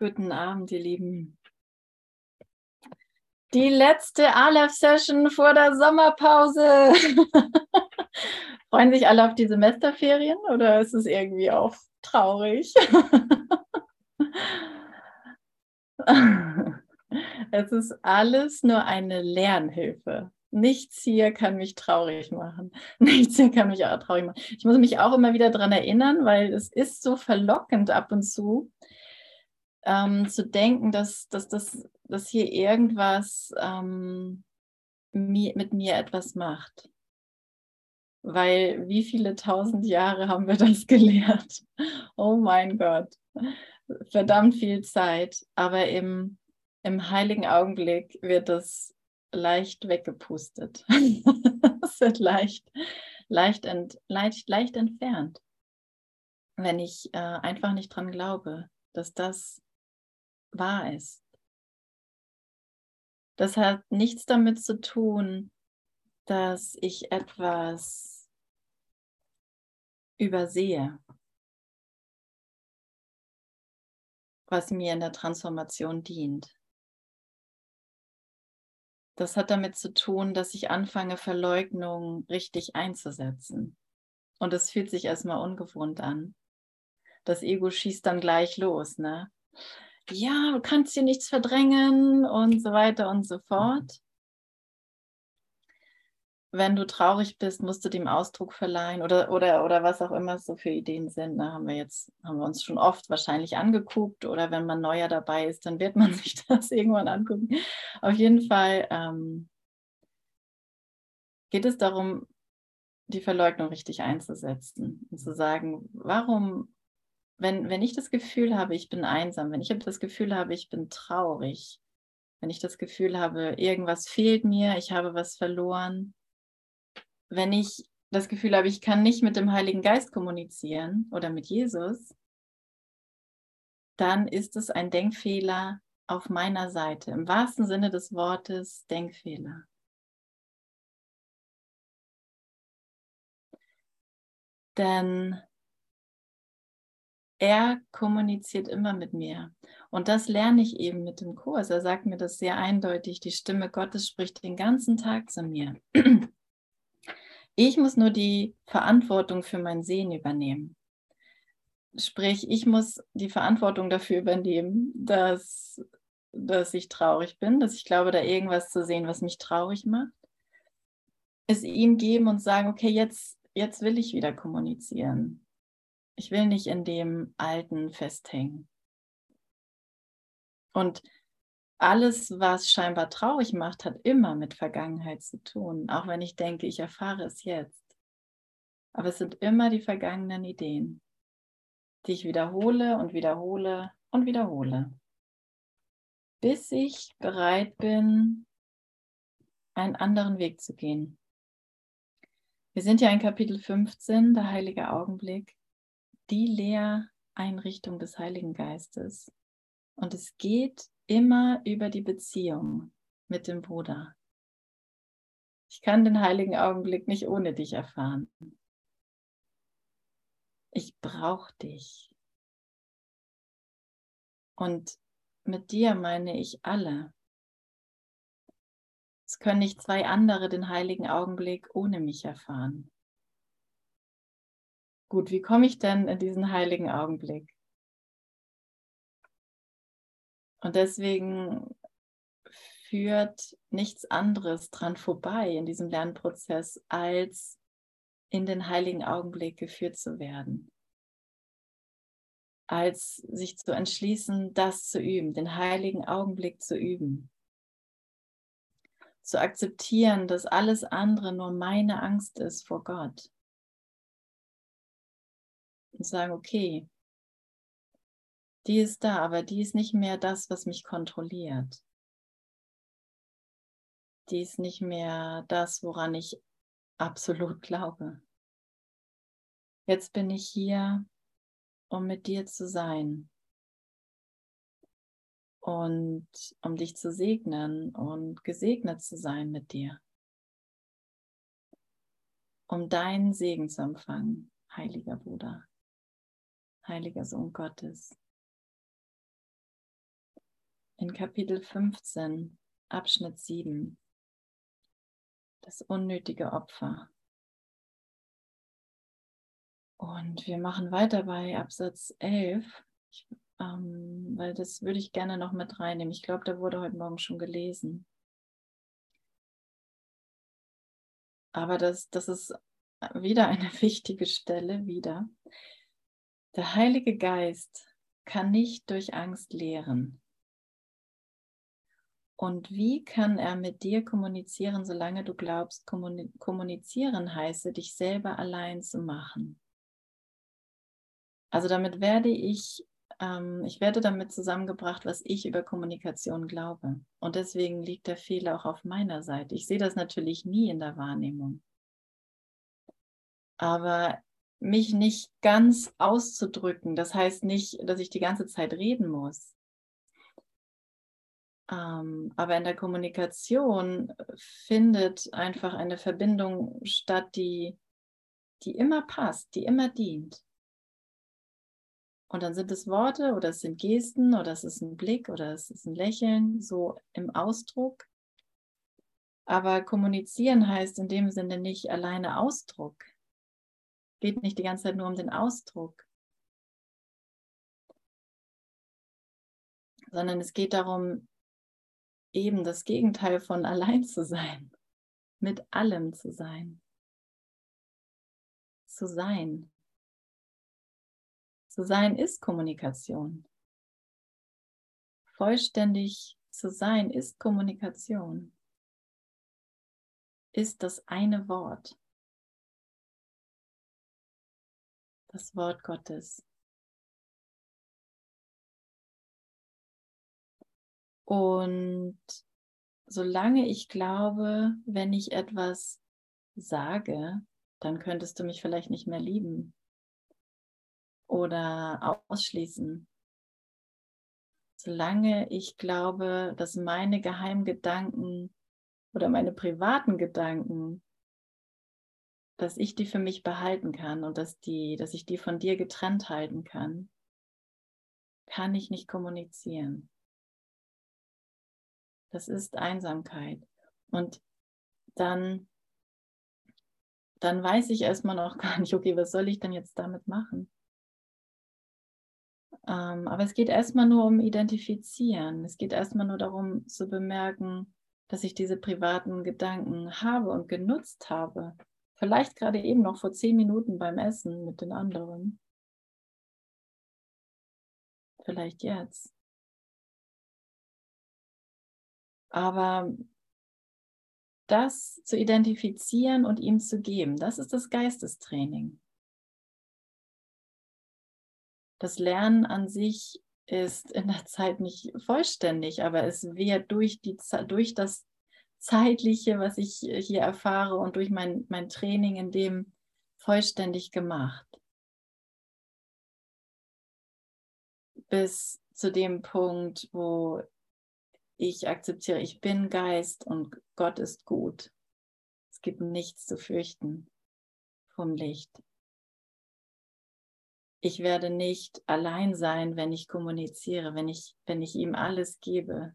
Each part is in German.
Guten Abend, ihr Lieben. Die letzte Aleph-Session vor der Sommerpause. Freuen sich alle auf die Semesterferien oder ist es irgendwie auch traurig? es ist alles nur eine Lernhilfe. Nichts hier kann mich traurig machen. Nichts hier kann mich auch traurig machen. Ich muss mich auch immer wieder daran erinnern, weil es ist so verlockend ab und zu, ähm, zu denken, dass, dass, dass, dass hier irgendwas ähm, mi mit mir etwas macht. Weil wie viele tausend Jahre haben wir das gelehrt? Oh mein Gott, verdammt viel Zeit. Aber im, im heiligen Augenblick wird das leicht weggepustet. Es wird leicht, leicht, ent, leicht, leicht entfernt, wenn ich äh, einfach nicht dran glaube, dass das wahr ist. Das hat nichts damit zu tun, dass ich etwas übersehe, was mir in der Transformation dient. Das hat damit zu tun, dass ich anfange, Verleugnung richtig einzusetzen. Und es fühlt sich erstmal ungewohnt an. Das Ego schießt dann gleich los, ne? Ja, du kannst hier nichts verdrängen und so weiter und so fort. Wenn du traurig bist, musst du dem Ausdruck verleihen oder, oder, oder was auch immer so für Ideen sind. Da ne, haben wir jetzt, haben wir uns schon oft wahrscheinlich angeguckt oder wenn man neuer dabei ist, dann wird man sich das irgendwann angucken. Auf jeden Fall ähm, geht es darum, die Verleugnung richtig einzusetzen und zu sagen, warum wenn, wenn ich das Gefühl habe, ich bin einsam, wenn ich das Gefühl habe, ich bin traurig, wenn ich das Gefühl habe, irgendwas fehlt mir, ich habe was verloren, wenn ich das Gefühl habe, ich kann nicht mit dem Heiligen Geist kommunizieren oder mit Jesus, dann ist es ein Denkfehler auf meiner Seite, im wahrsten Sinne des Wortes Denkfehler. Denn er kommuniziert immer mit mir. Und das lerne ich eben mit dem Kurs. Er sagt mir das sehr eindeutig. Die Stimme Gottes spricht den ganzen Tag zu mir. Ich muss nur die Verantwortung für mein Sehen übernehmen. Sprich, ich muss die Verantwortung dafür übernehmen, dass, dass ich traurig bin, dass ich glaube, da irgendwas zu sehen, was mich traurig macht. Es ihm geben und sagen, okay, jetzt, jetzt will ich wieder kommunizieren ich will nicht in dem Alten festhängen. Und alles, was scheinbar traurig macht, hat immer mit Vergangenheit zu tun, auch wenn ich denke, ich erfahre es jetzt. Aber es sind immer die vergangenen Ideen, die ich wiederhole und wiederhole und wiederhole, bis ich bereit bin, einen anderen Weg zu gehen. Wir sind ja in Kapitel 15, der heilige Augenblick die Lehreinrichtung des Heiligen Geistes. Und es geht immer über die Beziehung mit dem Bruder. Ich kann den heiligen Augenblick nicht ohne dich erfahren. Ich brauche dich. Und mit dir meine ich alle. Es können nicht zwei andere den heiligen Augenblick ohne mich erfahren. Gut, wie komme ich denn in diesen heiligen Augenblick? Und deswegen führt nichts anderes dran vorbei in diesem Lernprozess, als in den heiligen Augenblick geführt zu werden. Als sich zu entschließen, das zu üben, den heiligen Augenblick zu üben. Zu akzeptieren, dass alles andere nur meine Angst ist vor Gott und sagen, okay, die ist da, aber die ist nicht mehr das, was mich kontrolliert. Die ist nicht mehr das, woran ich absolut glaube. Jetzt bin ich hier, um mit dir zu sein und um dich zu segnen und gesegnet zu sein mit dir, um deinen Segen zu empfangen, heiliger Bruder heiliger Sohn Gottes. in Kapitel 15, Abschnitt 7. Das unnötige Opfer. Und wir machen weiter bei Absatz 11, ich, ähm, weil das würde ich gerne noch mit reinnehmen. Ich glaube, da wurde heute Morgen schon gelesen. Aber das, das ist wieder eine wichtige Stelle, wieder. Der Heilige Geist kann nicht durch Angst lehren. Und wie kann er mit dir kommunizieren, solange du glaubst, kommunizieren heiße, dich selber allein zu machen? Also damit werde ich, ähm, ich werde damit zusammengebracht, was ich über Kommunikation glaube. Und deswegen liegt der Fehler auch auf meiner Seite. Ich sehe das natürlich nie in der Wahrnehmung. Aber mich nicht ganz auszudrücken, das heißt nicht, dass ich die ganze Zeit reden muss. Ähm, aber in der Kommunikation findet einfach eine Verbindung statt, die, die immer passt, die immer dient. Und dann sind es Worte oder es sind Gesten oder es ist ein Blick oder es ist ein Lächeln, so im Ausdruck. Aber kommunizieren heißt in dem Sinne nicht alleine Ausdruck. Geht nicht die ganze Zeit nur um den Ausdruck, sondern es geht darum, eben das Gegenteil von allein zu sein, mit allem zu sein. Zu sein. Zu sein ist Kommunikation. Vollständig zu sein ist Kommunikation. Ist das eine Wort. Das Wort Gottes. Und solange ich glaube, wenn ich etwas sage, dann könntest du mich vielleicht nicht mehr lieben oder ausschließen. Solange ich glaube, dass meine Geheimgedanken oder meine privaten Gedanken, dass ich die für mich behalten kann und dass, die, dass ich die von dir getrennt halten kann, kann ich nicht kommunizieren. Das ist Einsamkeit. Und dann, dann weiß ich erstmal noch gar nicht, okay, was soll ich denn jetzt damit machen? Ähm, aber es geht erstmal nur um Identifizieren. Es geht erstmal nur darum zu bemerken, dass ich diese privaten Gedanken habe und genutzt habe. Vielleicht gerade eben noch vor zehn Minuten beim Essen mit den anderen. Vielleicht jetzt. Aber das zu identifizieren und ihm zu geben, das ist das Geistestraining. Das Lernen an sich ist in der Zeit nicht vollständig, aber es wird durch, die, durch das Zeitliche, was ich hier erfahre und durch mein, mein Training in dem vollständig gemacht. Bis zu dem Punkt, wo ich akzeptiere, ich bin Geist und Gott ist gut. Es gibt nichts zu fürchten vom Licht. Ich werde nicht allein sein, wenn ich kommuniziere, wenn ich, wenn ich ihm alles gebe.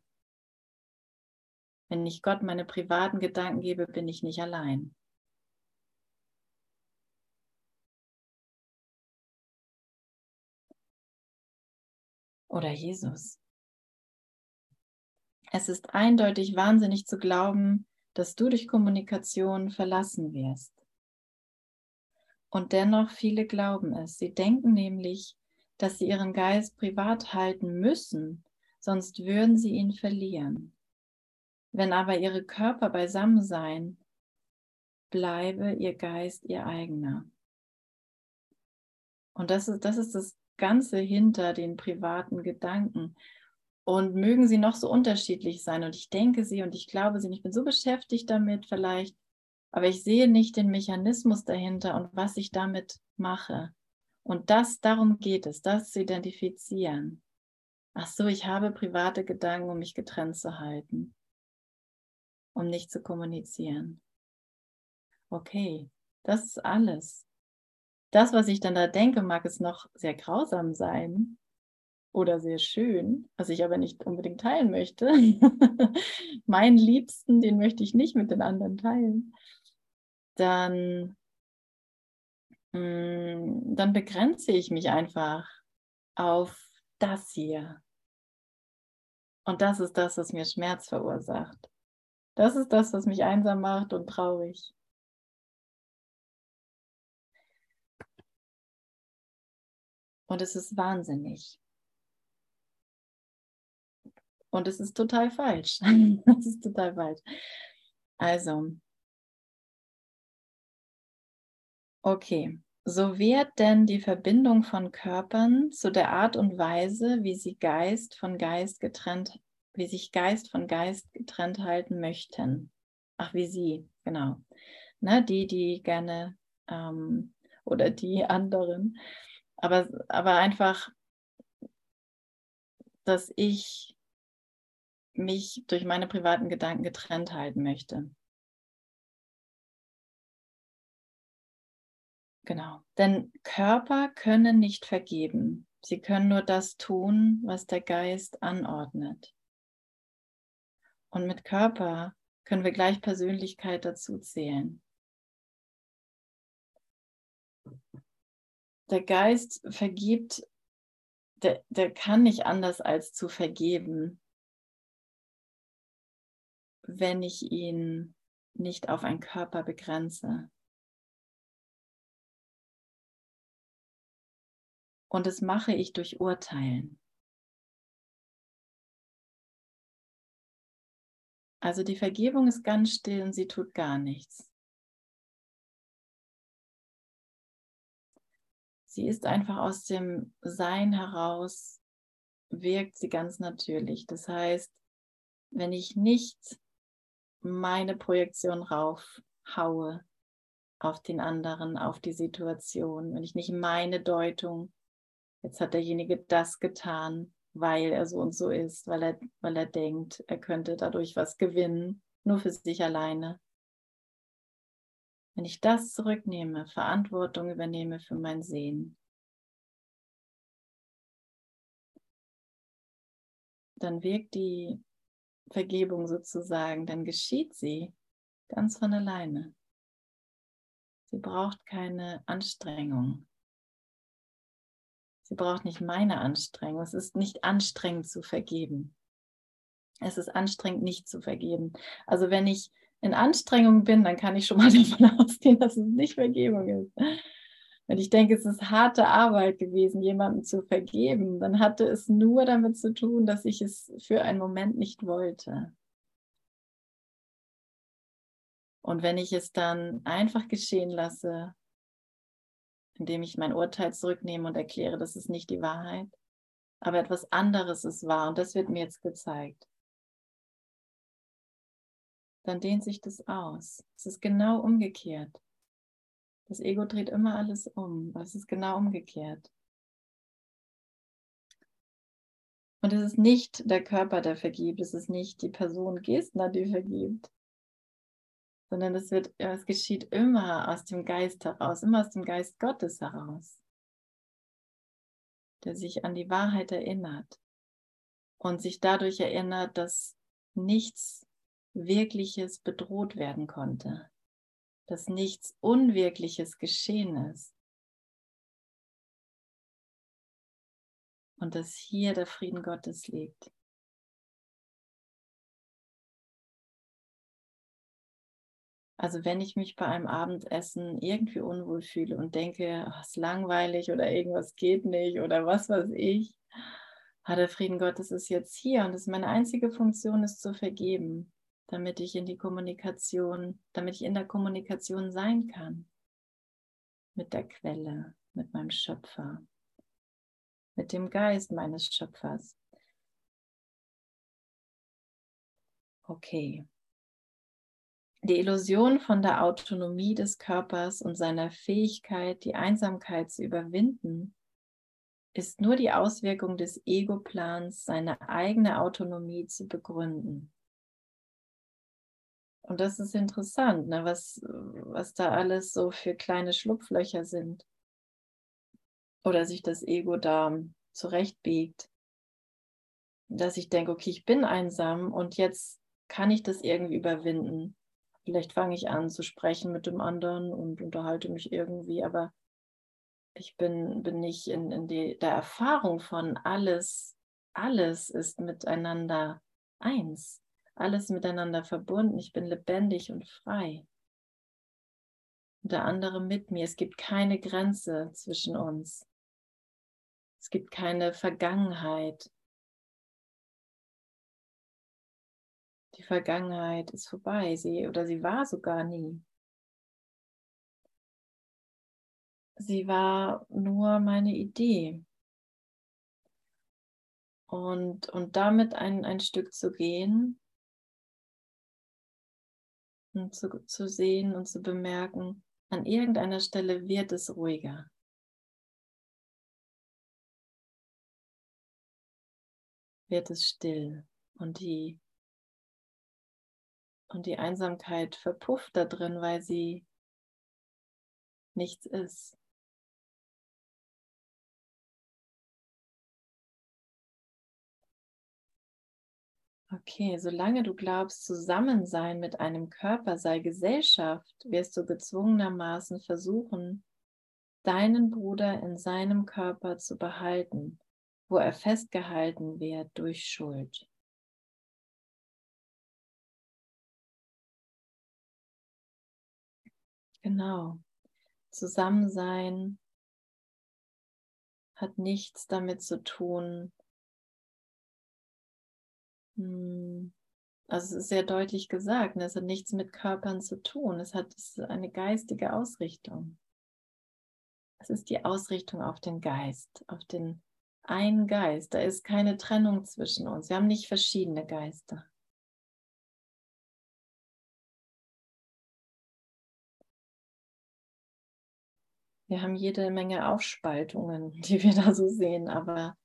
Wenn ich Gott meine privaten Gedanken gebe, bin ich nicht allein. Oder Jesus. Es ist eindeutig wahnsinnig zu glauben, dass du durch Kommunikation verlassen wirst. Und dennoch viele glauben es. Sie denken nämlich, dass sie ihren Geist privat halten müssen, sonst würden sie ihn verlieren. Wenn aber ihre Körper beisammen seien, bleibe ihr Geist ihr eigener. Und das ist, das ist das Ganze hinter den privaten Gedanken. Und mögen sie noch so unterschiedlich sein. Und ich denke sie und ich glaube sie. Und ich bin so beschäftigt damit vielleicht, aber ich sehe nicht den Mechanismus dahinter und was ich damit mache. Und das, darum geht es, das zu identifizieren. Ach so, ich habe private Gedanken, um mich getrennt zu halten, um nicht zu kommunizieren. Okay, das ist alles. Das, was ich dann da denke, mag es noch sehr grausam sein, oder sehr schön, was ich aber nicht unbedingt teilen möchte. Meinen Liebsten, den möchte ich nicht mit den anderen teilen. Dann, mm, dann begrenze ich mich einfach auf das hier. Und das ist das, was mir Schmerz verursacht. Das ist das, was mich einsam macht und traurig. Und es ist wahnsinnig. Und es ist total falsch. Es ist total falsch. Also, okay. So wird denn die Verbindung von Körpern zu der Art und Weise, wie sie Geist von Geist getrennt, wie sich Geist von Geist getrennt halten möchten. Ach, wie sie, genau. Ne, die, die gerne ähm, oder die anderen. Aber, aber einfach, dass ich mich durch meine privaten Gedanken getrennt halten möchte. Genau. Denn Körper können nicht vergeben. Sie können nur das tun, was der Geist anordnet. Und mit Körper können wir gleich Persönlichkeit dazu zählen. Der Geist vergibt, der, der kann nicht anders als zu vergeben, wenn ich ihn nicht auf einen Körper begrenze. Und das mache ich durch Urteilen. Also die Vergebung ist ganz still und sie tut gar nichts. Sie ist einfach aus dem Sein heraus, wirkt sie ganz natürlich. Das heißt, wenn ich nicht meine Projektion raufhaue auf den anderen, auf die Situation, wenn ich nicht meine Deutung jetzt hat derjenige das getan, weil er so und so ist, weil er, weil er denkt, er könnte dadurch was gewinnen, nur für sich alleine. Wenn ich das zurücknehme, Verantwortung übernehme für mein Sehen, dann wirkt die Vergebung sozusagen, dann geschieht sie ganz von alleine. Sie braucht keine Anstrengung. Sie braucht nicht meine Anstrengung. Es ist nicht anstrengend zu vergeben. Es ist anstrengend nicht zu vergeben. Also wenn ich in Anstrengung bin, dann kann ich schon mal davon ausgehen, dass es nicht Vergebung ist. Wenn ich denke, es ist harte Arbeit gewesen, jemandem zu vergeben, dann hatte es nur damit zu tun, dass ich es für einen Moment nicht wollte. Und wenn ich es dann einfach geschehen lasse, indem ich mein Urteil zurücknehme und erkläre, das ist nicht die Wahrheit, aber etwas anderes ist wahr und das wird mir jetzt gezeigt. Dann dehnt sich das aus. Es ist genau umgekehrt. Das Ego dreht immer alles um, aber es ist genau umgekehrt. Und es ist nicht der Körper, der vergibt, es ist nicht die Person Gestner, die vergibt, sondern es wird, es geschieht immer aus dem Geist heraus, immer aus dem Geist Gottes heraus, der sich an die Wahrheit erinnert und sich dadurch erinnert, dass nichts Wirkliches bedroht werden konnte, dass nichts Unwirkliches geschehen ist. Und dass hier der Frieden Gottes liegt. Also wenn ich mich bei einem Abendessen irgendwie unwohl fühle und denke, oh, ist langweilig oder irgendwas geht nicht oder was weiß ich, hat der Frieden Gottes ist jetzt hier und es ist meine einzige Funktion, ist zu vergeben, damit ich in die Kommunikation, damit ich in der Kommunikation sein kann mit der Quelle, mit meinem Schöpfer, mit dem Geist meines Schöpfers. Okay. Die Illusion von der Autonomie des Körpers und seiner Fähigkeit, die Einsamkeit zu überwinden, ist nur die Auswirkung des Ego-Plans, seine eigene Autonomie zu begründen. Und das ist interessant, ne, was, was da alles so für kleine Schlupflöcher sind. Oder sich das Ego da zurechtbiegt, dass ich denke, okay, ich bin einsam und jetzt kann ich das irgendwie überwinden. Vielleicht fange ich an zu sprechen mit dem anderen und unterhalte mich irgendwie, aber ich bin, bin nicht in, in die, der Erfahrung von alles, alles ist miteinander eins, alles miteinander verbunden. Ich bin lebendig und frei. Und der andere mit mir. Es gibt keine Grenze zwischen uns. Es gibt keine Vergangenheit. Die Vergangenheit ist vorbei, sie oder sie war sogar nie. Sie war nur meine Idee. Und, und damit ein, ein Stück zu gehen und zu, zu sehen und zu bemerken, an irgendeiner Stelle wird es ruhiger. Wird es still und die, und die Einsamkeit verpufft da drin, weil sie nichts ist. Okay, solange du glaubst, Zusammensein mit einem Körper sei Gesellschaft, wirst du gezwungenermaßen versuchen, deinen Bruder in seinem Körper zu behalten, wo er festgehalten wird durch Schuld. Genau. Zusammensein hat nichts damit zu tun, hm. Also es ist sehr deutlich gesagt, ne? es hat nichts mit Körpern zu tun, es hat eine geistige Ausrichtung. Es ist die Ausrichtung auf den Geist, auf den einen Geist. Da ist keine Trennung zwischen uns. Wir haben nicht verschiedene Geister. Wir haben jede Menge Aufspaltungen, die wir da so sehen, aber,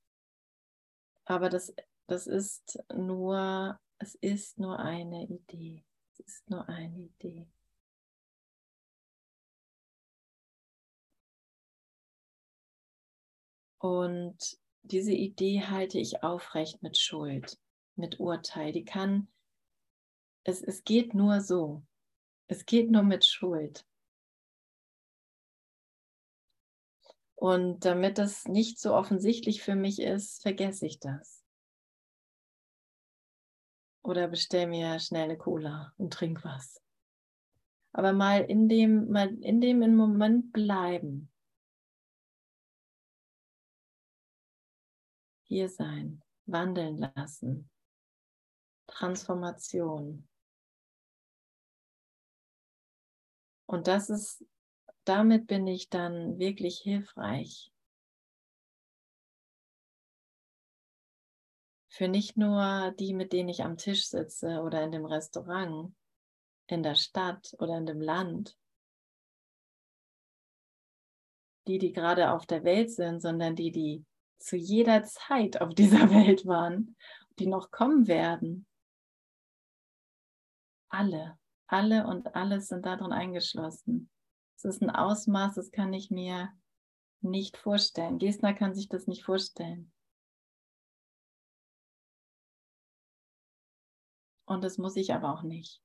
aber das das ist nur, es ist nur eine Idee. Es ist nur eine Idee. Und diese Idee halte ich aufrecht mit Schuld, mit Urteil. Die kann, es, es geht nur so. Es geht nur mit Schuld. Und damit das nicht so offensichtlich für mich ist, vergesse ich das. Oder bestell mir schnell eine Cola und trink was. Aber mal in dem, mal in dem im Moment bleiben. Hier sein, wandeln lassen. Transformation. Und das ist, damit bin ich dann wirklich hilfreich. Für nicht nur die, mit denen ich am Tisch sitze oder in dem Restaurant, in der Stadt oder in dem Land. Die, die gerade auf der Welt sind, sondern die, die zu jeder Zeit auf dieser Welt waren, die noch kommen werden. Alle, alle und alles sind darin eingeschlossen. Es ist ein Ausmaß, das kann ich mir nicht vorstellen. Gesner kann sich das nicht vorstellen. Und das muss ich aber auch nicht.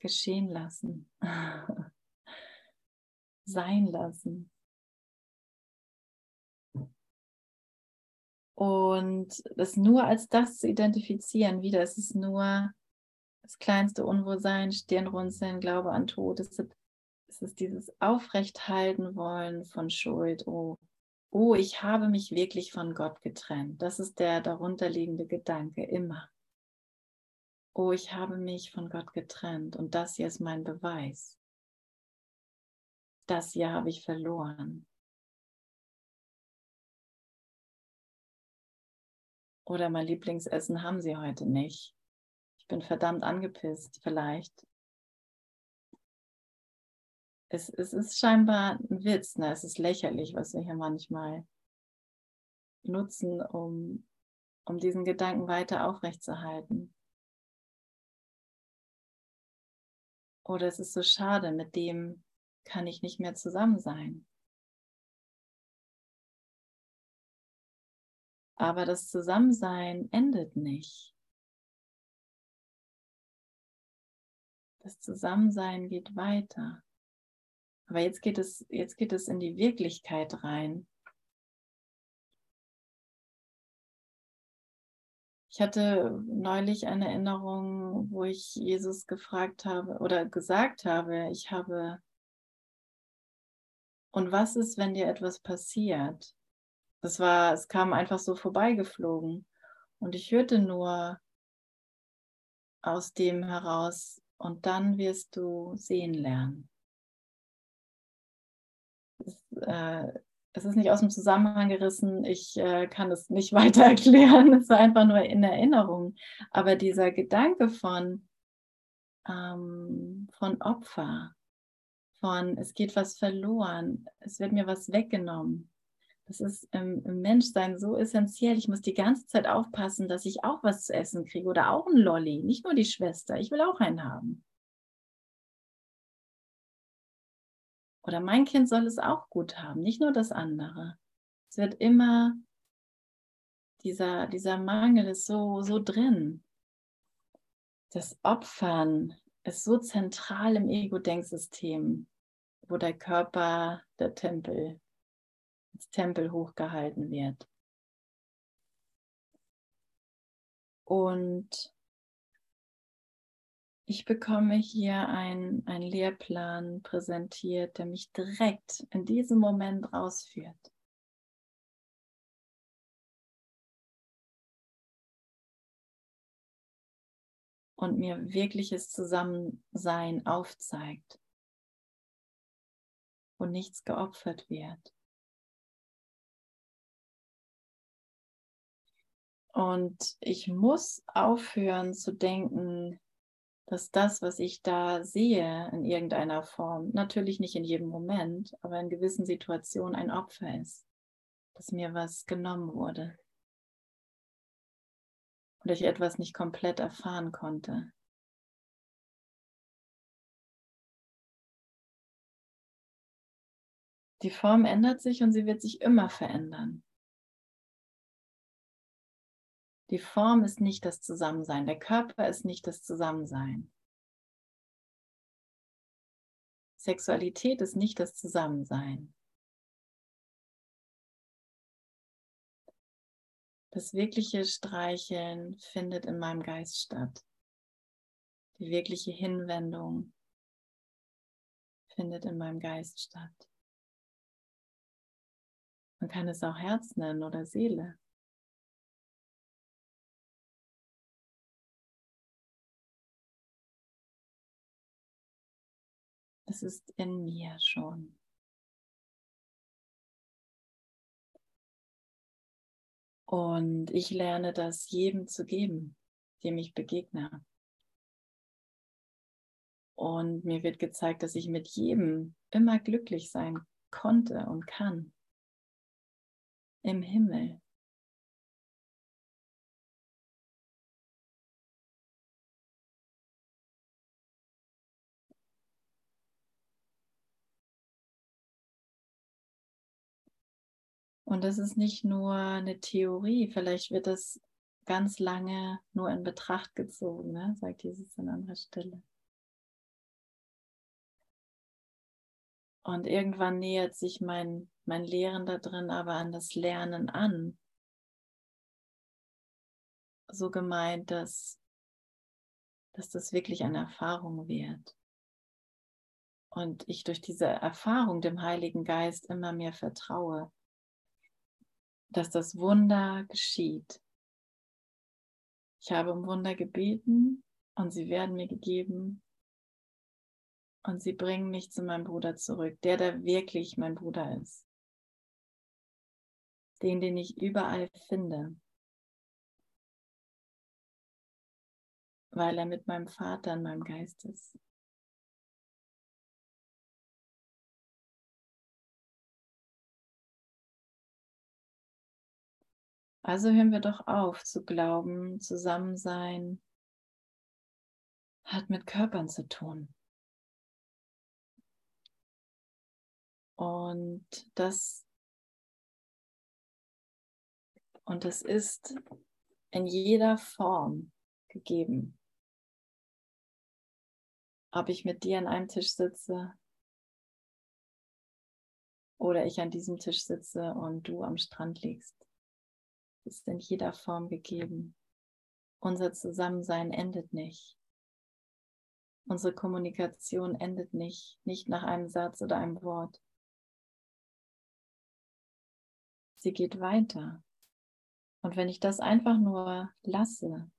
Geschehen lassen. Sein lassen. Und das nur als das zu identifizieren, wieder, es ist nur das kleinste Unwohlsein, Stirnrunzeln, Glaube an Tod. Es ist, es ist dieses Aufrechthalten wollen von Schuld. Oh, oh, ich habe mich wirklich von Gott getrennt. Das ist der darunterliegende Gedanke immer. Oh, ich habe mich von Gott getrennt und das hier ist mein Beweis. Das hier habe ich verloren. Oder mein Lieblingsessen haben sie heute nicht. Ich bin verdammt angepisst, vielleicht es, es ist scheinbar ein Witz, ne? es ist lächerlich, was wir hier manchmal nutzen, um, um diesen Gedanken weiter aufrechtzuerhalten. Oder es ist so schade, mit dem kann ich nicht mehr zusammen sein. Aber das Zusammensein endet nicht. Das Zusammensein geht weiter. Aber jetzt geht es, jetzt geht es in die Wirklichkeit rein. Ich hatte neulich eine Erinnerung, wo ich Jesus gefragt habe oder gesagt habe, ich habe, und was ist, wenn dir etwas passiert? Das war, es kam einfach so vorbeigeflogen. Und ich hörte nur aus dem heraus, und dann wirst du sehen lernen. Es, äh, es ist nicht aus dem Zusammenhang gerissen, ich äh, kann es nicht weiter erklären, es war einfach nur in Erinnerung. Aber dieser Gedanke von, ähm, von Opfer, von es geht was verloren, es wird mir was weggenommen. Das ist im, Menschsein so essentiell. Ich muss die ganze Zeit aufpassen, dass ich auch was zu essen kriege oder auch ein Lolli, nicht nur die Schwester. Ich will auch einen haben. Oder mein Kind soll es auch gut haben, nicht nur das andere. Es wird immer, dieser, dieser Mangel ist so, so drin. Das Opfern ist so zentral im Ego-Denksystem, wo der Körper der Tempel, als Tempel hochgehalten wird. Und ich bekomme hier einen Lehrplan präsentiert, der mich direkt in diesem Moment rausführt. Und mir wirkliches Zusammensein aufzeigt, wo nichts geopfert wird. Und ich muss aufhören zu denken, dass das, was ich da sehe in irgendeiner Form, natürlich nicht in jedem Moment, aber in gewissen Situationen ein Opfer ist, dass mir was genommen wurde oder ich etwas nicht komplett erfahren konnte. Die Form ändert sich und sie wird sich immer verändern. Die Form ist nicht das Zusammensein, der Körper ist nicht das Zusammensein. Sexualität ist nicht das Zusammensein. Das wirkliche Streicheln findet in meinem Geist statt. Die wirkliche Hinwendung findet in meinem Geist statt. Man kann es auch Herz nennen oder Seele. Es ist in mir schon. Und ich lerne das jedem zu geben, dem ich begegne. Und mir wird gezeigt, dass ich mit jedem immer glücklich sein konnte und kann. Im Himmel. Und das ist nicht nur eine Theorie, vielleicht wird das ganz lange nur in Betracht gezogen, ne? sagt Jesus an anderer Stelle. Und irgendwann nähert sich mein, mein Lehren da drin aber an das Lernen an. So gemeint, dass, dass das wirklich eine Erfahrung wird. Und ich durch diese Erfahrung dem Heiligen Geist immer mehr vertraue dass das Wunder geschieht. Ich habe um Wunder gebeten und sie werden mir gegeben und sie bringen mich zu meinem Bruder zurück, der da wirklich mein Bruder ist. Den, den ich überall finde, weil er mit meinem Vater in meinem Geist ist. Also hören wir doch auf zu glauben, Zusammensein hat mit Körpern zu tun. Und das Und es ist in jeder Form gegeben. Ob ich mit dir an einem Tisch sitze oder ich an diesem Tisch sitze und du am Strand liegst. Ist in jeder Form gegeben. Unser Zusammensein endet nicht. Unsere Kommunikation endet nicht, nicht nach einem Satz oder einem Wort. Sie geht weiter. Und wenn ich das einfach nur lasse,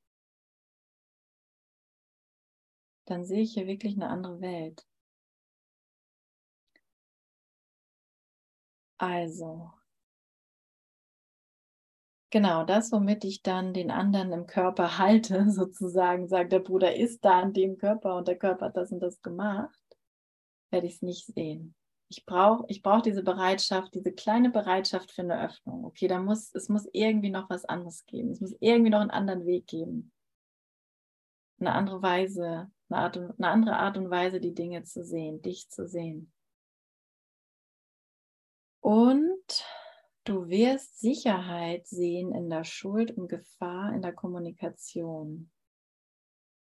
dann sehe ich hier wirklich eine andere Welt. Also, genau das, womit ich dann den anderen im Körper halte, sozusagen, sagt der Bruder, ist da in dem Körper und der Körper hat das und das gemacht, werde ich es nicht sehen. Ich brauche ich brauch diese Bereitschaft, diese kleine Bereitschaft für eine Öffnung. Okay, da muss, es muss irgendwie noch was anderes geben. Es muss irgendwie noch einen anderen Weg geben. Eine andere Weise, eine, Art eine andere Art und Weise, die Dinge zu sehen, dich zu sehen. Und du wirst Sicherheit sehen in der Schuld und Gefahr in der Kommunikation.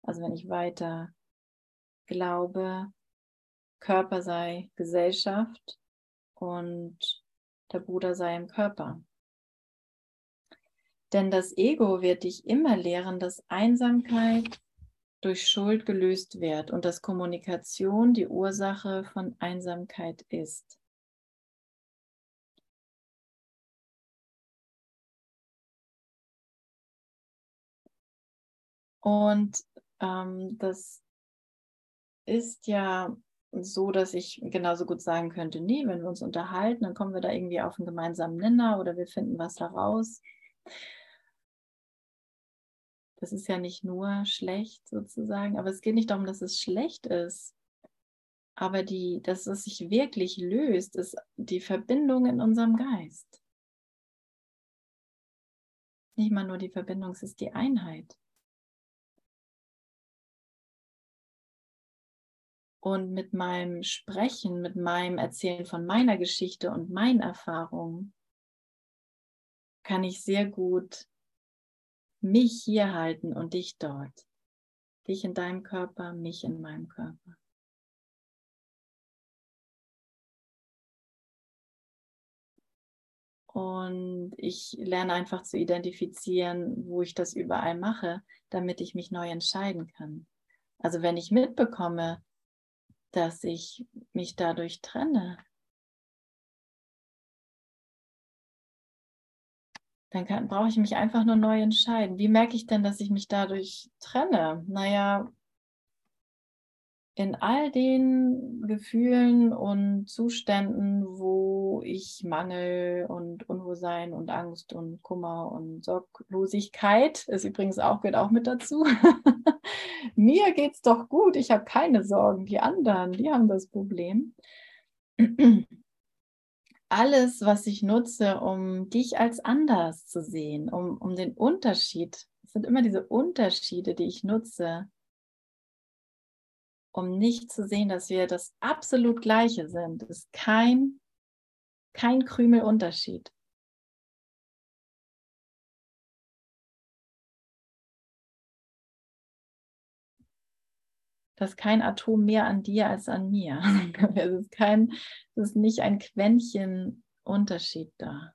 Also wenn ich weiter glaube, Körper sei Gesellschaft und der Bruder sei im Körper. Denn das Ego wird dich immer lehren, dass Einsamkeit durch Schuld gelöst wird und dass Kommunikation die Ursache von Einsamkeit ist. Und ähm, das ist ja so, dass ich genauso gut sagen könnte, nee, wenn wir uns unterhalten, dann kommen wir da irgendwie auf einen gemeinsamen Nenner oder wir finden was heraus. Das ist ja nicht nur schlecht sozusagen, aber es geht nicht darum, dass es schlecht ist. Aber die, dass es sich wirklich löst, ist die Verbindung in unserem Geist. Nicht mal nur die Verbindung, es ist die Einheit. Und mit meinem Sprechen, mit meinem Erzählen von meiner Geschichte und meinen Erfahrungen kann ich sehr gut mich hier halten und dich dort. Dich in deinem Körper, mich in meinem Körper. Und ich lerne einfach zu identifizieren, wo ich das überall mache, damit ich mich neu entscheiden kann. Also wenn ich mitbekomme, dass ich mich dadurch trenne. Dann brauche ich mich einfach nur neu entscheiden. Wie merke ich denn, dass ich mich dadurch trenne? Naja, in all den Gefühlen und Zuständen, wo ich Mangel und Unwohlsein und Angst und Kummer und Sorglosigkeit, ist übrigens auch, gehört auch mit dazu. Mir geht es doch gut, ich habe keine Sorgen, die anderen, die haben das Problem. Alles, was ich nutze, um dich als anders zu sehen, um, um den Unterschied, es sind immer diese Unterschiede, die ich nutze, um nicht zu sehen, dass wir das absolut Gleiche sind. Es ist kein, kein Krümelunterschied. Da ist kein Atom mehr an dir als an mir. es ist, kein, es ist nicht ein Quäntchen Unterschied da.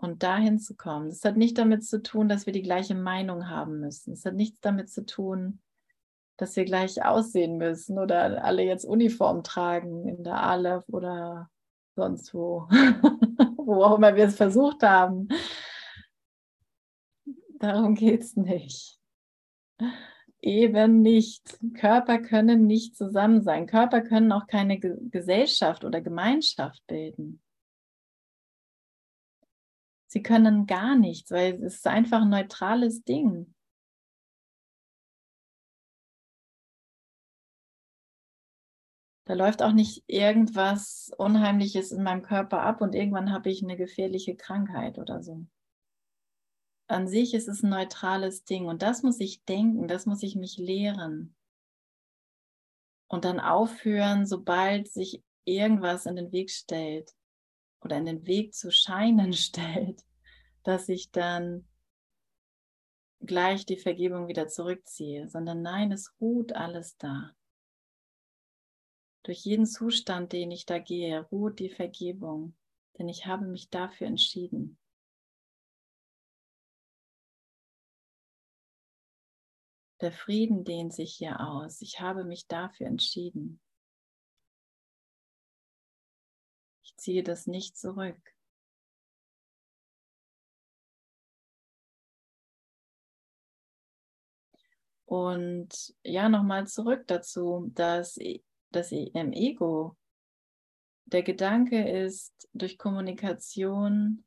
Und dahin zu kommen. Das hat nicht damit zu tun, dass wir die gleiche Meinung haben müssen. Es hat nichts damit zu tun, dass wir gleich aussehen müssen oder alle jetzt Uniform tragen in der Aleph oder sonst wo, wo auch immer wir es versucht haben. Darum geht es nicht. Eben nicht. Körper können nicht zusammen sein. Körper können auch keine Gesellschaft oder Gemeinschaft bilden. Sie können gar nichts, weil es ist einfach ein neutrales Ding. Da läuft auch nicht irgendwas Unheimliches in meinem Körper ab und irgendwann habe ich eine gefährliche Krankheit oder so. An sich ist es ein neutrales Ding und das muss ich denken, das muss ich mich lehren. Und dann aufhören, sobald sich irgendwas in den Weg stellt oder in den Weg zu scheinen stellt, dass ich dann gleich die Vergebung wieder zurückziehe, sondern nein, es ruht alles da. Durch jeden Zustand, den ich da gehe, ruht die Vergebung, denn ich habe mich dafür entschieden. Der Frieden dehnt sich hier aus. Ich habe mich dafür entschieden. Ziehe das nicht zurück. Und ja, nochmal zurück dazu, dass, dass im Ego der Gedanke ist, durch Kommunikation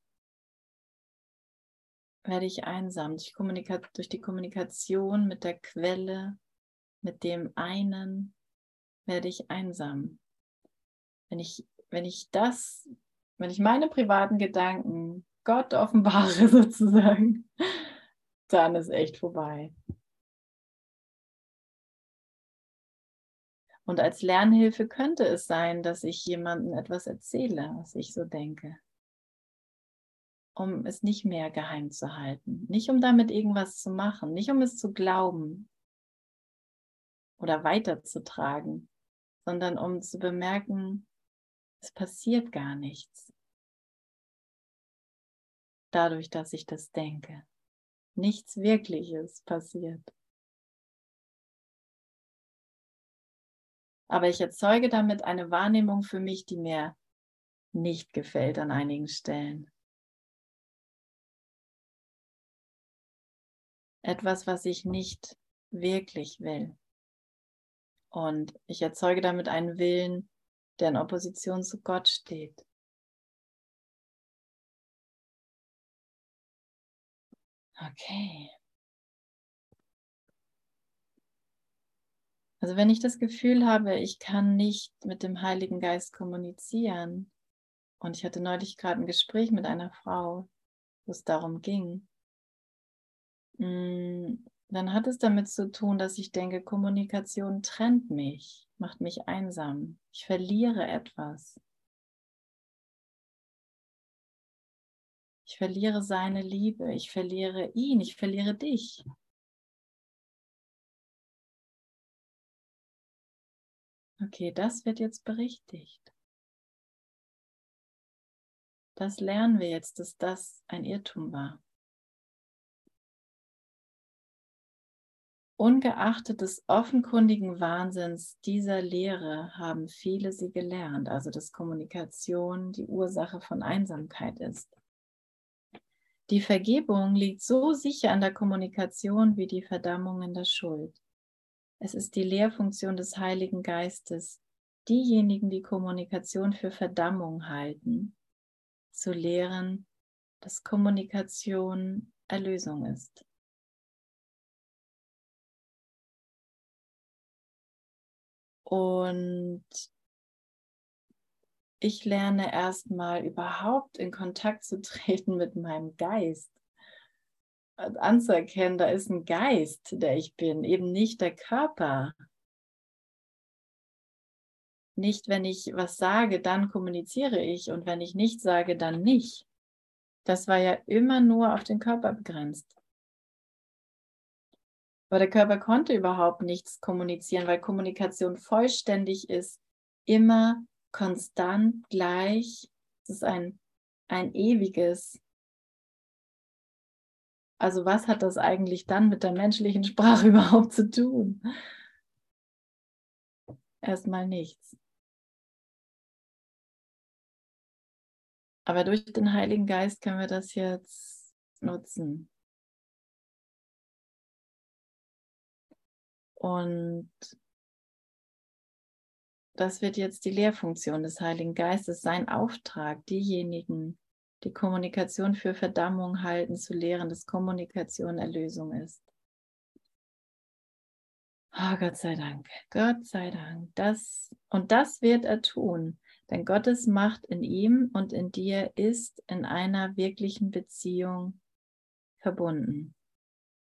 werde ich einsam, durch, Kommunika durch die Kommunikation mit der Quelle, mit dem einen, werde ich einsam. Wenn ich, wenn ich das, wenn ich meine privaten Gedanken Gott offenbare sozusagen, dann ist echt vorbei. Und als Lernhilfe könnte es sein, dass ich jemandem etwas erzähle, was ich so denke, um es nicht mehr geheim zu halten, nicht um damit irgendwas zu machen, nicht um es zu glauben oder weiterzutragen, sondern um zu bemerken, es passiert gar nichts. Dadurch, dass ich das denke. Nichts Wirkliches passiert. Aber ich erzeuge damit eine Wahrnehmung für mich, die mir nicht gefällt an einigen Stellen. Etwas, was ich nicht wirklich will. Und ich erzeuge damit einen Willen, der in Opposition zu Gott steht. Okay. Also wenn ich das Gefühl habe, ich kann nicht mit dem Heiligen Geist kommunizieren, und ich hatte neulich gerade ein Gespräch mit einer Frau, wo es darum ging, mm, dann hat es damit zu tun, dass ich denke, Kommunikation trennt mich, macht mich einsam. Ich verliere etwas. Ich verliere seine Liebe, ich verliere ihn, ich verliere dich. Okay, das wird jetzt berichtigt. Das lernen wir jetzt, dass das ein Irrtum war. Ungeachtet des offenkundigen Wahnsinns dieser Lehre haben viele sie gelernt, also dass Kommunikation die Ursache von Einsamkeit ist. Die Vergebung liegt so sicher an der Kommunikation wie die Verdammung in der Schuld. Es ist die Lehrfunktion des Heiligen Geistes, diejenigen, die Kommunikation für Verdammung halten, zu lehren, dass Kommunikation Erlösung ist. Und ich lerne erstmal überhaupt in Kontakt zu treten mit meinem Geist anzuerkennen, da ist ein Geist, der ich bin, eben nicht der Körper. Nicht, wenn ich was sage, dann kommuniziere ich und wenn ich nichts sage, dann nicht. Das war ja immer nur auf den Körper begrenzt. Aber der Körper konnte überhaupt nichts kommunizieren, weil Kommunikation vollständig ist, immer konstant gleich. Es ist ein, ein ewiges also was hat das eigentlich dann mit der menschlichen Sprache überhaupt zu tun? Erstmal nichts. Aber durch den Heiligen Geist können wir das jetzt nutzen. Und das wird jetzt die Lehrfunktion des Heiligen Geistes, sein Auftrag, diejenigen, die Kommunikation für Verdammung halten, zu lehren, dass Kommunikation Erlösung ist. Oh, Gott sei Dank, Gott sei Dank. Das, und das wird er tun, denn Gottes Macht in ihm und in dir ist in einer wirklichen Beziehung verbunden,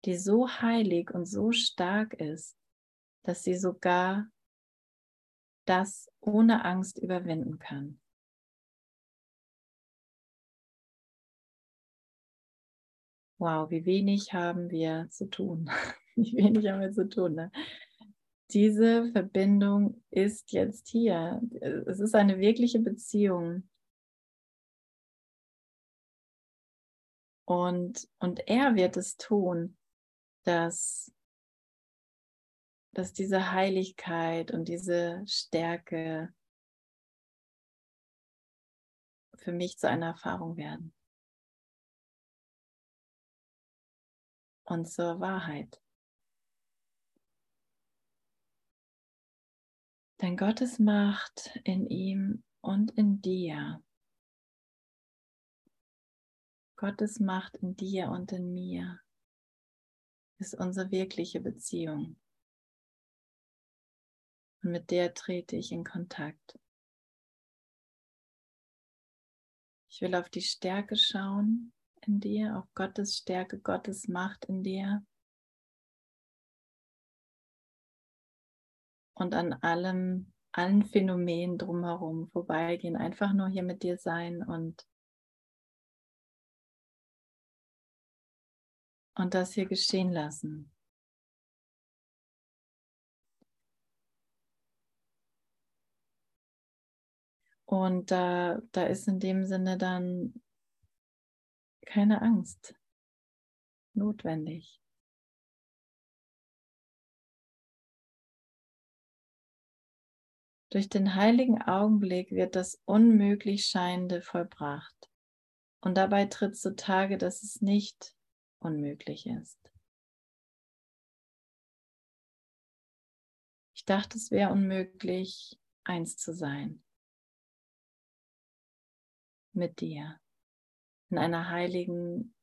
die so heilig und so stark ist, dass sie sogar das ohne Angst überwinden kann. Wow, wie wenig haben wir zu tun. wie wenig haben wir zu tun. Ne? Diese Verbindung ist jetzt hier. Es ist eine wirkliche Beziehung. Und, und er wird es tun, dass dass diese Heiligkeit und diese Stärke für mich zu einer Erfahrung werden. Und zur Wahrheit. Denn Gottes Macht in ihm und in dir. Gottes Macht in dir und in mir ist unsere wirkliche Beziehung. Und mit der trete ich in Kontakt. Ich will auf die Stärke schauen in dir, auf Gottes Stärke, Gottes Macht in dir. Und an allem, allen Phänomenen drumherum vorbeigehen. Einfach nur hier mit dir sein und, und das hier geschehen lassen. Und da, da ist in dem Sinne dann keine Angst notwendig. Durch den heiligen Augenblick wird das unmöglich Scheinende vollbracht. Und dabei tritt zutage, dass es nicht unmöglich ist. Ich dachte, es wäre unmöglich, eins zu sein mit dir, in einer heiligen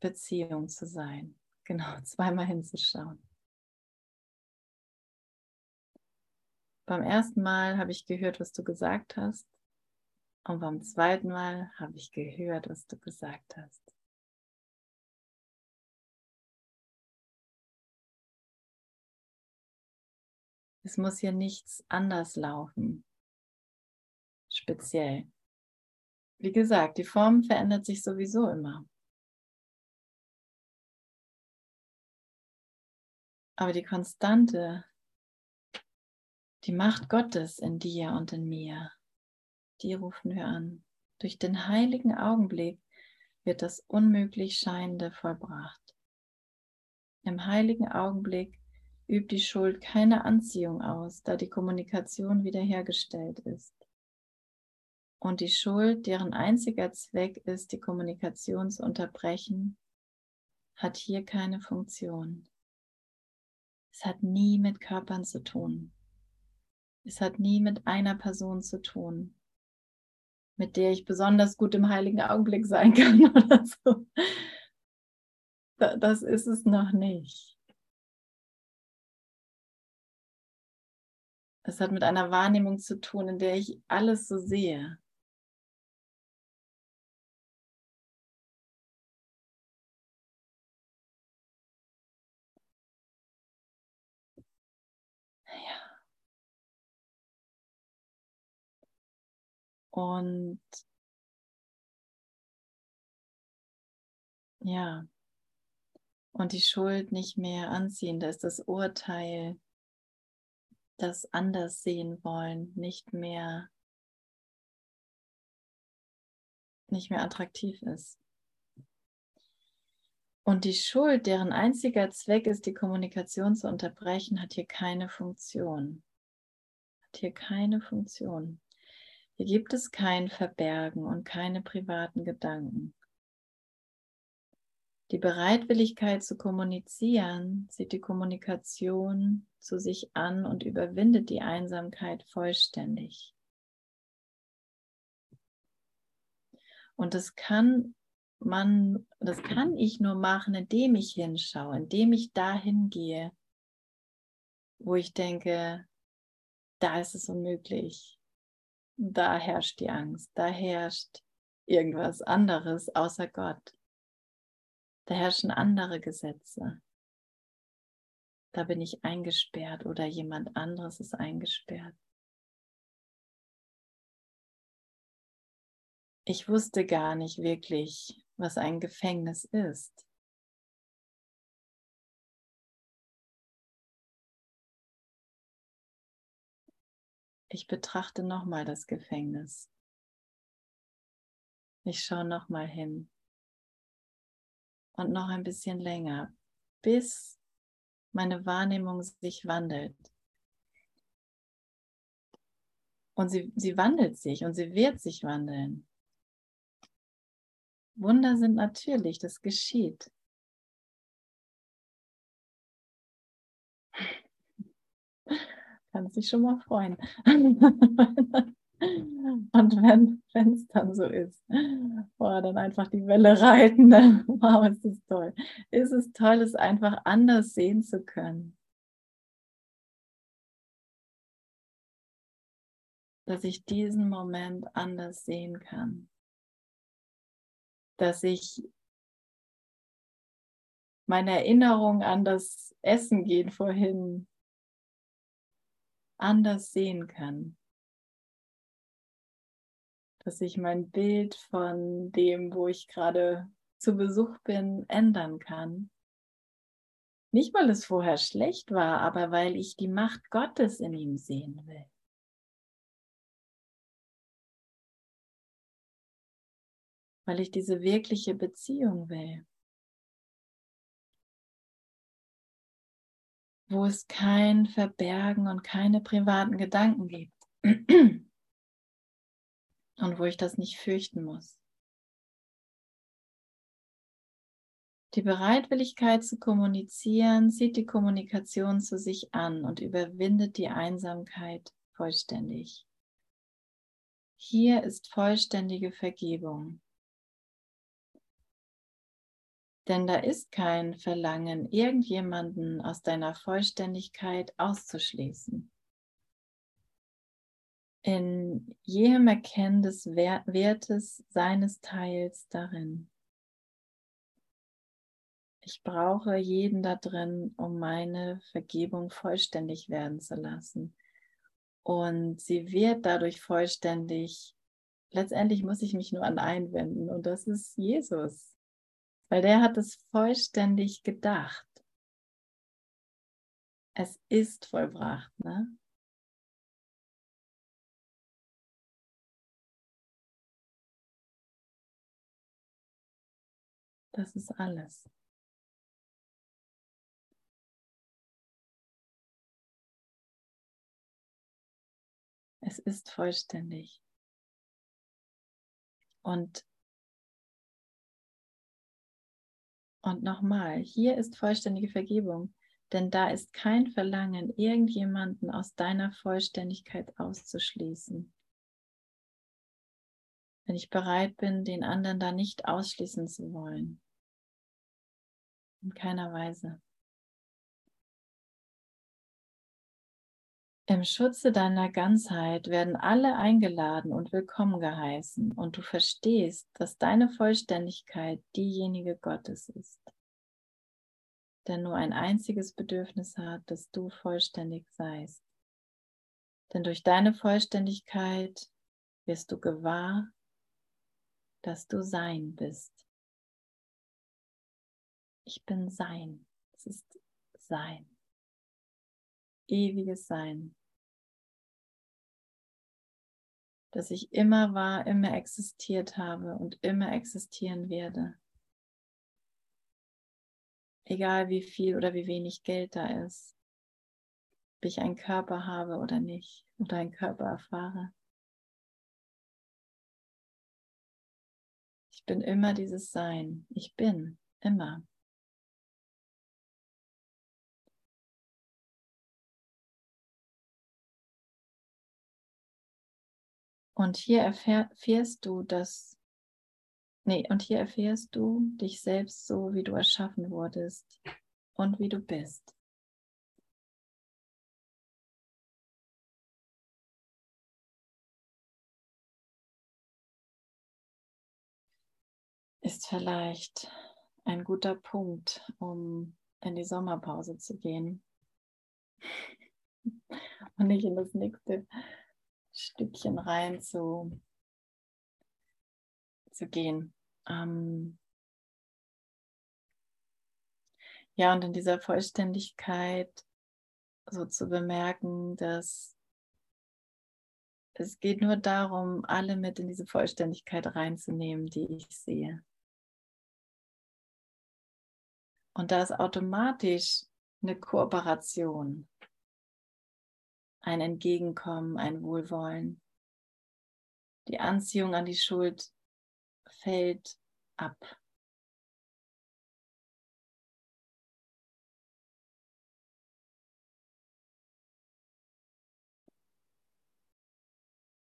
Beziehung zu sein. Genau, zweimal hinzuschauen. Beim ersten Mal habe ich gehört, was du gesagt hast. Und beim zweiten Mal habe ich gehört, was du gesagt hast. Es muss hier nichts anders laufen, speziell. Wie gesagt, die Form verändert sich sowieso immer. Aber die Konstante, die Macht Gottes in dir und in mir, die rufen wir an. Durch den heiligen Augenblick wird das unmöglich Scheinende vollbracht. Im heiligen Augenblick übt die Schuld keine Anziehung aus, da die Kommunikation wiederhergestellt ist. Und die Schuld, deren einziger Zweck ist, die Kommunikation zu unterbrechen, hat hier keine Funktion. Es hat nie mit Körpern zu tun. Es hat nie mit einer Person zu tun, mit der ich besonders gut im heiligen Augenblick sein kann oder so. Das ist es noch nicht. Es hat mit einer Wahrnehmung zu tun, in der ich alles so sehe. Und ja, und die Schuld nicht mehr anziehen, da ist das Urteil, das anders sehen wollen, nicht mehr nicht mehr attraktiv ist. Und die Schuld, deren einziger Zweck ist, die Kommunikation zu unterbrechen, hat hier keine Funktion. Hat hier keine Funktion. Hier gibt es kein Verbergen und keine privaten Gedanken. Die Bereitwilligkeit zu kommunizieren zieht die Kommunikation zu sich an und überwindet die Einsamkeit vollständig. Und das kann man, das kann ich nur machen, indem ich hinschaue, indem ich dahin gehe, wo ich denke, da ist es unmöglich, da herrscht die Angst, da herrscht irgendwas anderes außer Gott. Da herrschen andere Gesetze. Da bin ich eingesperrt oder jemand anderes ist eingesperrt. Ich wusste gar nicht wirklich, was ein Gefängnis ist. Ich betrachte nochmal das Gefängnis. Ich schaue nochmal hin. Und noch ein bisschen länger, bis meine Wahrnehmung sich wandelt. Und sie, sie wandelt sich und sie wird sich wandeln. Wunder sind natürlich, das geschieht. Kann sich schon mal freuen. Und wenn es dann so ist, boah, dann einfach die Welle reiten. Ne? Wow, ist das toll. Ist es toll, es einfach anders sehen zu können. Dass ich diesen Moment anders sehen kann. Dass ich meine Erinnerung an das Essen gehen vorhin anders sehen kann dass ich mein Bild von dem, wo ich gerade zu Besuch bin, ändern kann. Nicht, weil es vorher schlecht war, aber weil ich die Macht Gottes in ihm sehen will. Weil ich diese wirkliche Beziehung will. Wo es kein Verbergen und keine privaten Gedanken gibt. und wo ich das nicht fürchten muss. Die Bereitwilligkeit zu kommunizieren zieht die Kommunikation zu sich an und überwindet die Einsamkeit vollständig. Hier ist vollständige Vergebung. Denn da ist kein Verlangen, irgendjemanden aus deiner Vollständigkeit auszuschließen in jedem Erkennen des Wertes seines Teils darin. Ich brauche jeden da drin, um meine Vergebung vollständig werden zu lassen. Und sie wird dadurch vollständig. Letztendlich muss ich mich nur an einwenden und das ist Jesus, weil der hat es vollständig gedacht. Es ist vollbracht, ne? Das ist alles. Es ist vollständig. Und, und nochmal, hier ist vollständige Vergebung, denn da ist kein Verlangen, irgendjemanden aus deiner Vollständigkeit auszuschließen. Wenn ich bereit bin, den anderen da nicht ausschließen zu wollen. In keiner Weise. Im Schutze deiner Ganzheit werden alle eingeladen und willkommen geheißen und du verstehst, dass deine Vollständigkeit diejenige Gottes ist, der nur ein einziges Bedürfnis hat, dass du vollständig seist. Denn durch deine Vollständigkeit wirst du gewahr, dass du Sein bist. Ich bin Sein. Es ist Sein. Ewiges Sein. Dass ich immer war, immer existiert habe und immer existieren werde. Egal wie viel oder wie wenig Geld da ist. Ob ich einen Körper habe oder nicht. Oder einen Körper erfahre. Ich bin immer dieses Sein. Ich bin immer. Und hier erfährst du das, nee, und hier erfährst du dich selbst so, wie du erschaffen wurdest und wie du bist. ist vielleicht ein guter Punkt, um in die Sommerpause zu gehen und nicht in das nächste Stückchen rein zu, zu gehen. Ähm ja, und in dieser Vollständigkeit so zu bemerken, dass es geht nur darum, alle mit in diese Vollständigkeit reinzunehmen, die ich sehe. Und da ist automatisch eine Kooperation, ein Entgegenkommen, ein Wohlwollen. Die Anziehung an die Schuld fällt ab.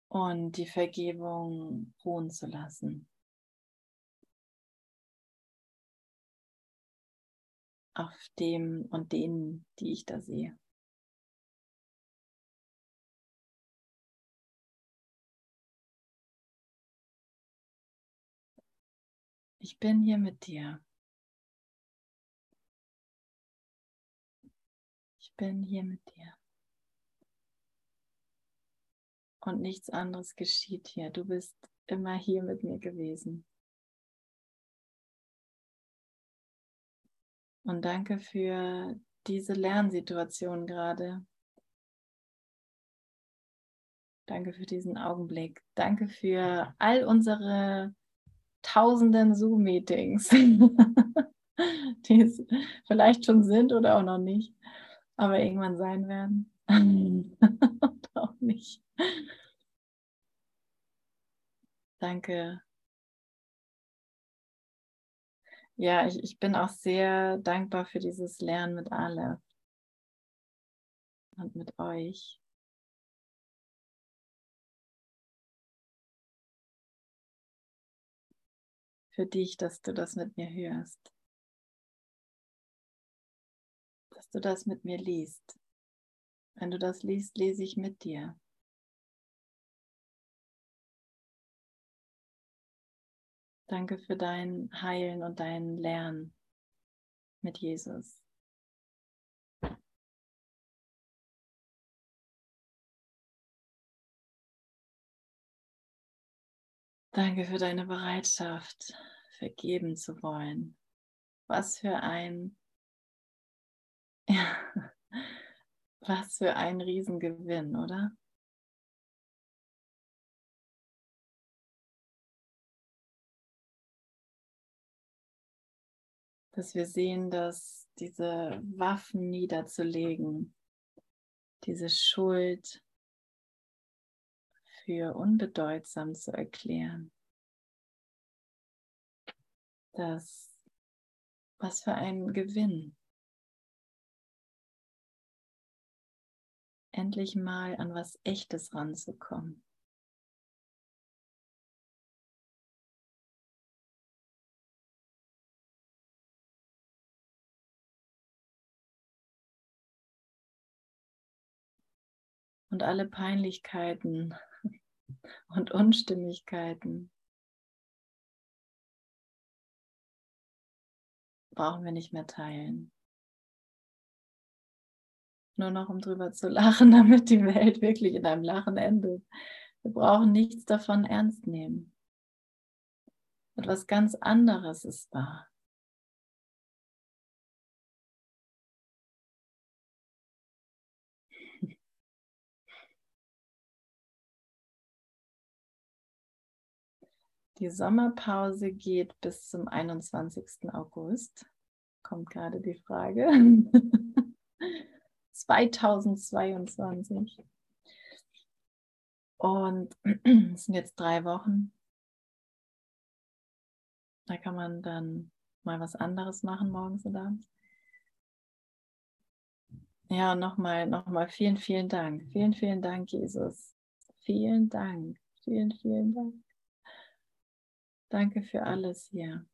Und die Vergebung ruhen zu lassen. Auf dem und denen, die ich da sehe. Bin hier mit dir. Ich bin hier mit dir. Und nichts anderes geschieht hier. Du bist immer hier mit mir gewesen. Und danke für diese Lernsituation gerade. Danke für diesen Augenblick. Danke für all unsere tausenden Zoom-Meetings, die es vielleicht schon sind oder auch noch nicht, aber irgendwann sein werden. Und auch nicht. Danke. Ja, ich, ich bin auch sehr dankbar für dieses Lernen mit Aleph und mit euch. Für dich, dass du das mit mir hörst. Dass du das mit mir liest. Wenn du das liest, lese ich mit dir. Danke für dein Heilen und dein Lernen mit Jesus. Danke für deine Bereitschaft, vergeben zu wollen. Was für ein, ja, was für ein Riesengewinn, oder? Dass wir sehen, dass diese Waffen niederzulegen, diese Schuld, für unbedeutsam zu erklären. Das, was für ein Gewinn. Endlich mal an was Echtes ranzukommen. und alle Peinlichkeiten und Unstimmigkeiten brauchen wir nicht mehr teilen. Nur noch um drüber zu lachen, damit die Welt wirklich in einem Lachen endet. Wir brauchen nichts davon ernst nehmen. Etwas ganz anderes ist wahr. Die Sommerpause geht bis zum 21. August. Kommt gerade die Frage. 2022. Und es sind jetzt drei Wochen. Da kann man dann mal was anderes machen morgens oder abends. Ja, nochmal, nochmal vielen, vielen Dank. Vielen, vielen Dank, Jesus. Vielen Dank. Vielen, vielen Dank. Danke für alles hier.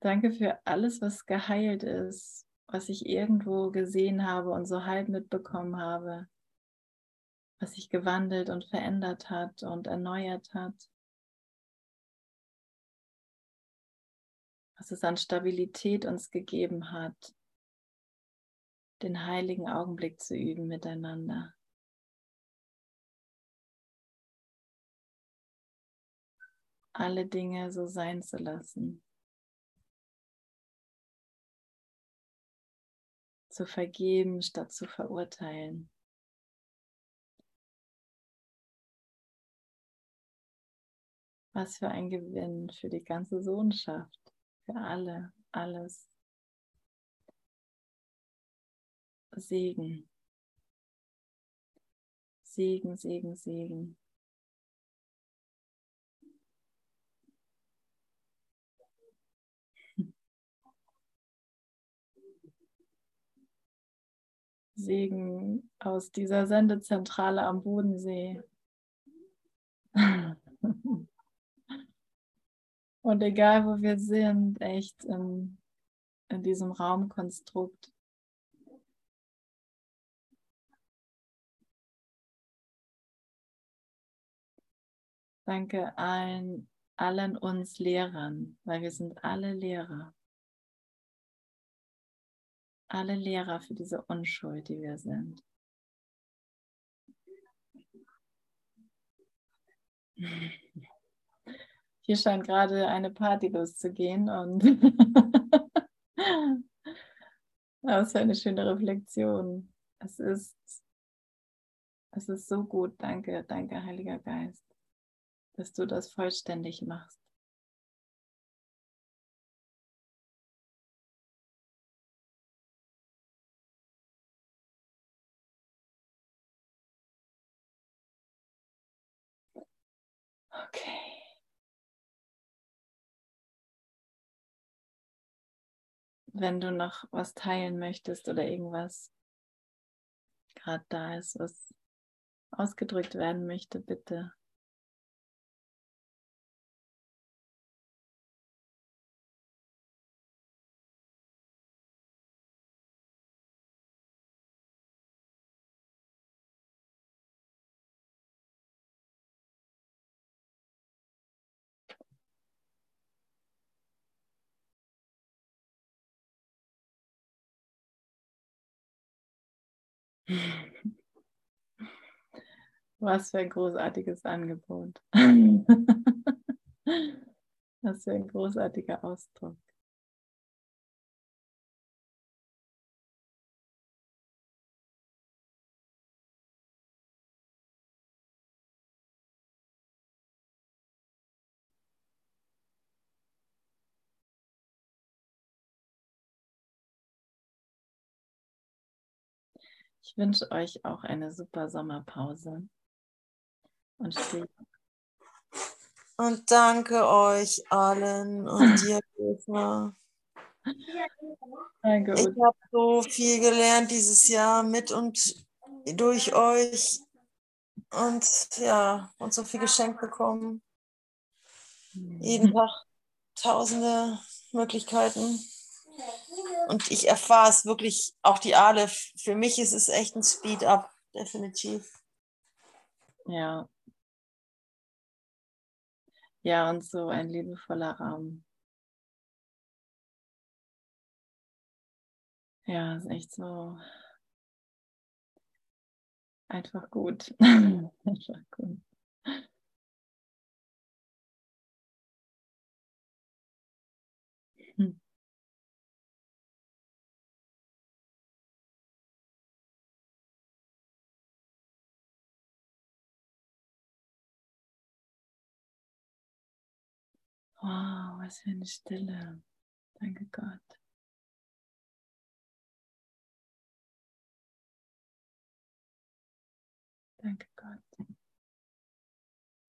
Danke für alles, was geheilt ist, was ich irgendwo gesehen habe und so halb mitbekommen habe, was sich gewandelt und verändert hat und erneuert hat. Was es an Stabilität uns gegeben hat, den heiligen Augenblick zu üben miteinander. alle Dinge so sein zu lassen. Zu vergeben statt zu verurteilen. Was für ein Gewinn für die ganze Sohnschaft, für alle, alles. Segen. Segen, Segen, Segen. Segen aus dieser Sendezentrale am Bodensee. Und egal, wo wir sind, echt in, in diesem Raumkonstrukt, Danke allen, allen uns Lehrern, weil wir sind alle Lehrer. Alle Lehrer für diese Unschuld, die wir sind. Hier scheint gerade eine Party loszugehen und was für eine schöne Reflexion. Es ist, es ist so gut. Danke, danke, Heiliger Geist, dass du das vollständig machst. Wenn du noch was teilen möchtest oder irgendwas gerade da ist, was ausgedrückt werden möchte, bitte. Was für ein großartiges Angebot. Was für ein großartiger Ausdruck. Ich wünsche euch auch eine super Sommerpause. Und. Und danke euch allen und dir, Eva. Danke. Ich habe so viel gelernt dieses Jahr mit und durch euch und ja, und so viel geschenkt bekommen. Jeden Tag tausende Möglichkeiten. Und ich erfahre es wirklich, auch die Aale, für mich ist es echt ein Speed-up, definitiv. Ja. Ja, und so ein liebevoller Raum. Ja, ist echt so einfach gut. einfach gut. Wow, was für eine Stille. Danke Gott. Danke Gott.